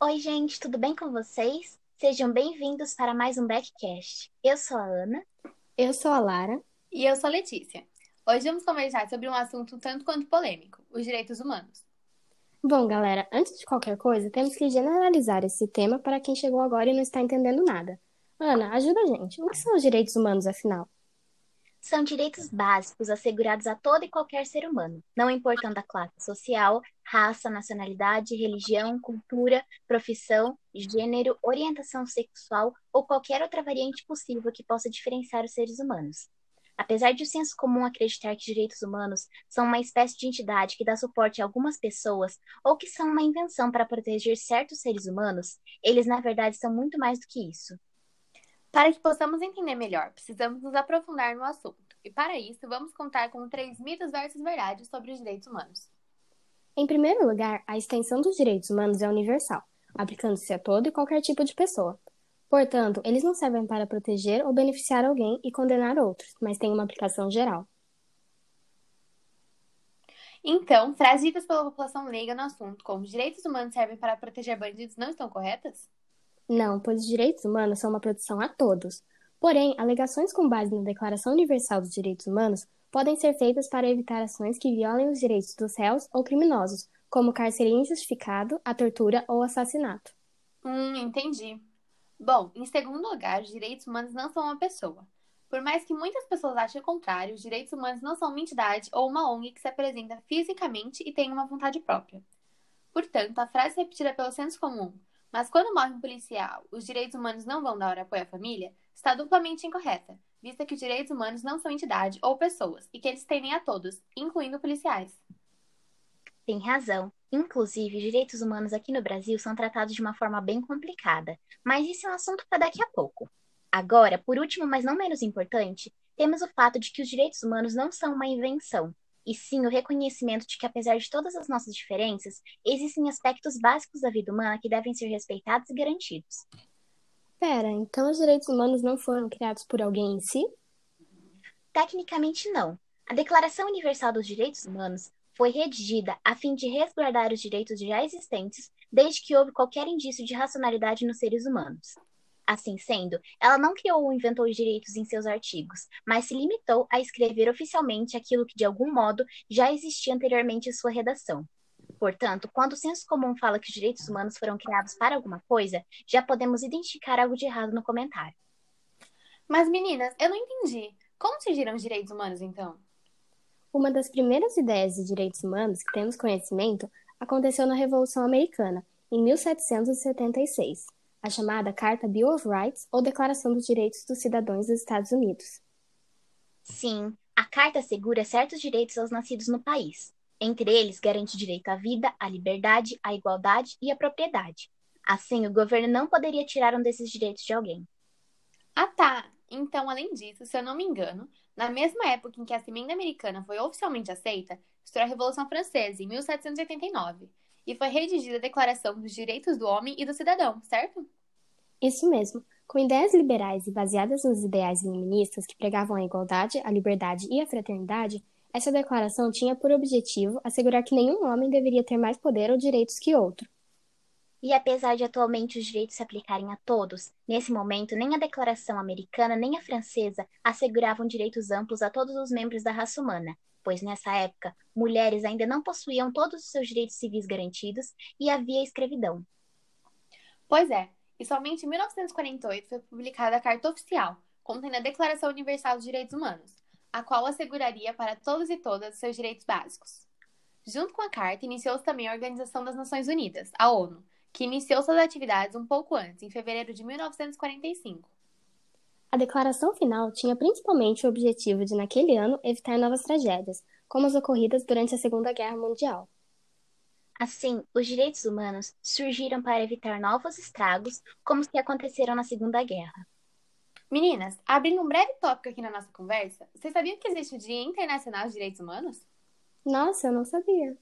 Oi, gente, tudo bem com vocês? Sejam bem-vindos para mais um Backcast. Eu sou a Ana. Eu sou a Lara. E eu sou a Letícia. Hoje vamos conversar sobre um assunto tanto quanto polêmico: os direitos humanos. Bom, galera, antes de qualquer coisa, temos que generalizar esse tema para quem chegou agora e não está entendendo nada. Ana, ajuda a gente. O que são os direitos humanos, afinal? São direitos básicos assegurados a todo e qualquer ser humano, não importando a classe social, raça, nacionalidade, religião, cultura, profissão, gênero, orientação sexual ou qualquer outra variante possível que possa diferenciar os seres humanos. Apesar de o senso comum acreditar que direitos humanos são uma espécie de entidade que dá suporte a algumas pessoas ou que são uma invenção para proteger certos seres humanos, eles na verdade são muito mais do que isso. Para que possamos entender melhor, precisamos nos aprofundar no assunto. E para isso, vamos contar com três mitos versus verdades sobre os direitos humanos. Em primeiro lugar, a extensão dos direitos humanos é universal, aplicando-se a todo e qualquer tipo de pessoa. Portanto, eles não servem para proteger ou beneficiar alguém e condenar outros, mas têm uma aplicação geral. Então, frases ditas pela população leiga no assunto, como direitos humanos servem para proteger bandidos, não estão corretas? Não, pois os direitos humanos são uma proteção a todos. Porém, alegações com base na Declaração Universal dos Direitos Humanos podem ser feitas para evitar ações que violem os direitos dos réus ou criminosos, como cárcere injustificado, a tortura ou assassinato. Hum, entendi. Bom, em segundo lugar, os direitos humanos não são uma pessoa. Por mais que muitas pessoas achem o contrário, os direitos humanos não são uma entidade ou uma ONG que se apresenta fisicamente e tem uma vontade própria. Portanto, a frase repetida pelo senso comum, mas quando morre um policial, os direitos humanos não vão dar apoio à família, está duplamente incorreta, vista que os direitos humanos não são entidade ou pessoas e que eles tendem a todos, incluindo policiais. Tem razão. Inclusive, os direitos humanos aqui no Brasil são tratados de uma forma bem complicada, mas isso é um assunto para daqui a pouco. Agora, por último, mas não menos importante, temos o fato de que os direitos humanos não são uma invenção, e sim o reconhecimento de que, apesar de todas as nossas diferenças, existem aspectos básicos da vida humana que devem ser respeitados e garantidos. Pera, então os direitos humanos não foram criados por alguém em si? Tecnicamente, não. A Declaração Universal dos Direitos Humanos foi redigida a fim de resguardar os direitos já existentes desde que houve qualquer indício de racionalidade nos seres humanos. Assim sendo, ela não criou ou inventou os direitos em seus artigos, mas se limitou a escrever oficialmente aquilo que de algum modo já existia anteriormente em sua redação. Portanto, quando o senso comum fala que os direitos humanos foram criados para alguma coisa, já podemos identificar algo de errado no comentário. Mas meninas, eu não entendi. Como surgiram os direitos humanos então? Uma das primeiras ideias de direitos humanos que temos conhecimento aconteceu na Revolução Americana, em 1776, a chamada Carta Bill of Rights ou Declaração dos Direitos dos Cidadãos dos Estados Unidos. Sim, a carta assegura certos direitos aos nascidos no país. Entre eles, garante o direito à vida, à liberdade, à igualdade e à propriedade. Assim, o governo não poderia tirar um desses direitos de alguém. Ah, tá. Então, além disso, se eu não me engano, na mesma época em que a emenda americana foi oficialmente aceita, estourou a Revolução Francesa, em 1789, e foi redigida a Declaração dos Direitos do Homem e do Cidadão, certo? Isso mesmo. Com ideias liberais e baseadas nos ideais iluministas que pregavam a igualdade, a liberdade e a fraternidade, essa declaração tinha por objetivo assegurar que nenhum homem deveria ter mais poder ou direitos que outro. E apesar de atualmente os direitos se aplicarem a todos, nesse momento nem a Declaração Americana nem a Francesa asseguravam direitos amplos a todos os membros da raça humana, pois nessa época mulheres ainda não possuíam todos os seus direitos civis garantidos e havia escravidão. Pois é, e somente em 1948 foi publicada a Carta Oficial, contendo a Declaração Universal dos Direitos Humanos, a qual asseguraria para todos e todas seus direitos básicos. Junto com a Carta, iniciou-se também a Organização das Nações Unidas, a ONU, que iniciou suas atividades um pouco antes, em fevereiro de 1945. A declaração final tinha principalmente o objetivo de, naquele ano, evitar novas tragédias, como as ocorridas durante a Segunda Guerra Mundial. Assim, os direitos humanos surgiram para evitar novos estragos, como os que aconteceram na Segunda Guerra. Meninas, abrindo um breve tópico aqui na nossa conversa, vocês sabiam que existe o Dia Internacional de Direitos Humanos? Nossa, eu não sabia.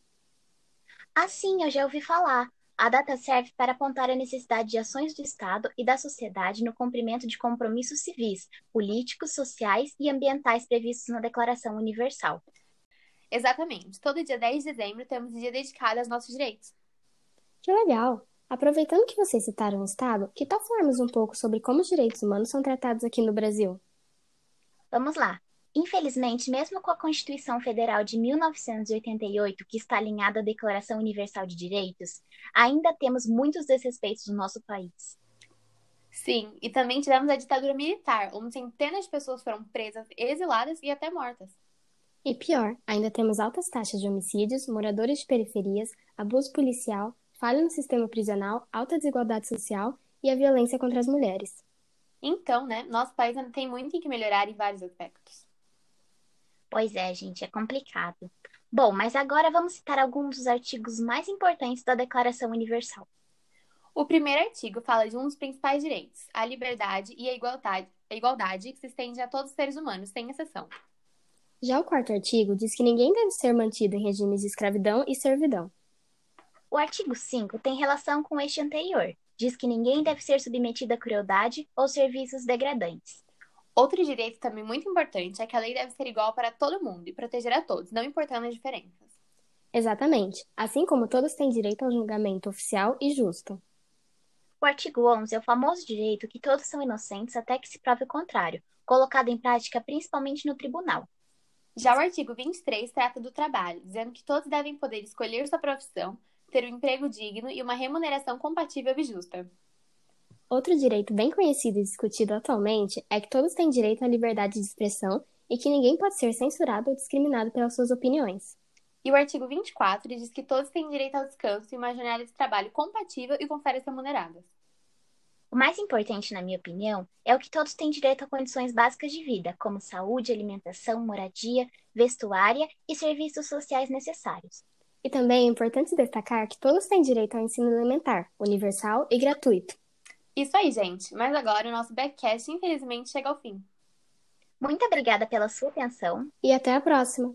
Ah, sim, eu já ouvi falar. A data serve para apontar a necessidade de ações do Estado e da sociedade no cumprimento de compromissos civis, políticos, sociais e ambientais previstos na Declaração Universal. Exatamente. Todo dia 10 de dezembro temos um dia dedicado aos nossos direitos. Que legal! Aproveitando que vocês citaram o Estado, que tal falarmos um pouco sobre como os direitos humanos são tratados aqui no Brasil? Vamos lá. Infelizmente, mesmo com a Constituição Federal de 1988, que está alinhada à Declaração Universal de Direitos, ainda temos muitos desrespeitos no nosso país. Sim, e também tivemos a ditadura militar, onde centenas de pessoas foram presas, exiladas e até mortas. E pior, ainda temos altas taxas de homicídios, moradores de periferias, abuso policial, falha no sistema prisional, alta desigualdade social e a violência contra as mulheres. Então, né, nosso país ainda tem muito em que melhorar em vários aspectos. Pois é, gente, é complicado. Bom, mas agora vamos citar alguns dos artigos mais importantes da Declaração Universal. O primeiro artigo fala de um dos principais direitos, a liberdade e a igualdade, a igualdade que se estende a todos os seres humanos, sem exceção. Já o quarto artigo diz que ninguém deve ser mantido em regimes de escravidão e servidão. O artigo 5 tem relação com este anterior. Diz que ninguém deve ser submetido a crueldade ou serviços degradantes. Outro direito também muito importante é que a lei deve ser igual para todo mundo e proteger a todos, não importando as diferenças. Exatamente, assim como todos têm direito ao julgamento oficial e justo. O artigo 11 é o famoso direito que todos são inocentes até que se prove o contrário, colocado em prática principalmente no tribunal. Já o artigo 23 trata do trabalho, dizendo que todos devem poder escolher sua profissão, ter um emprego digno e uma remuneração compatível e justa. Outro direito bem conhecido e discutido atualmente é que todos têm direito à liberdade de expressão e que ninguém pode ser censurado ou discriminado pelas suas opiniões. E o artigo 24 diz que todos têm direito ao descanso e uma jornada de trabalho compatível e com férias remuneradas. O mais importante, na minha opinião, é o que todos têm direito a condições básicas de vida, como saúde, alimentação, moradia, vestuária e serviços sociais necessários. E também é importante destacar que todos têm direito ao ensino elementar, universal e gratuito. Isso aí, gente. Mas agora o nosso backcast, infelizmente, chega ao fim. Muito obrigada pela sua atenção e até a próxima!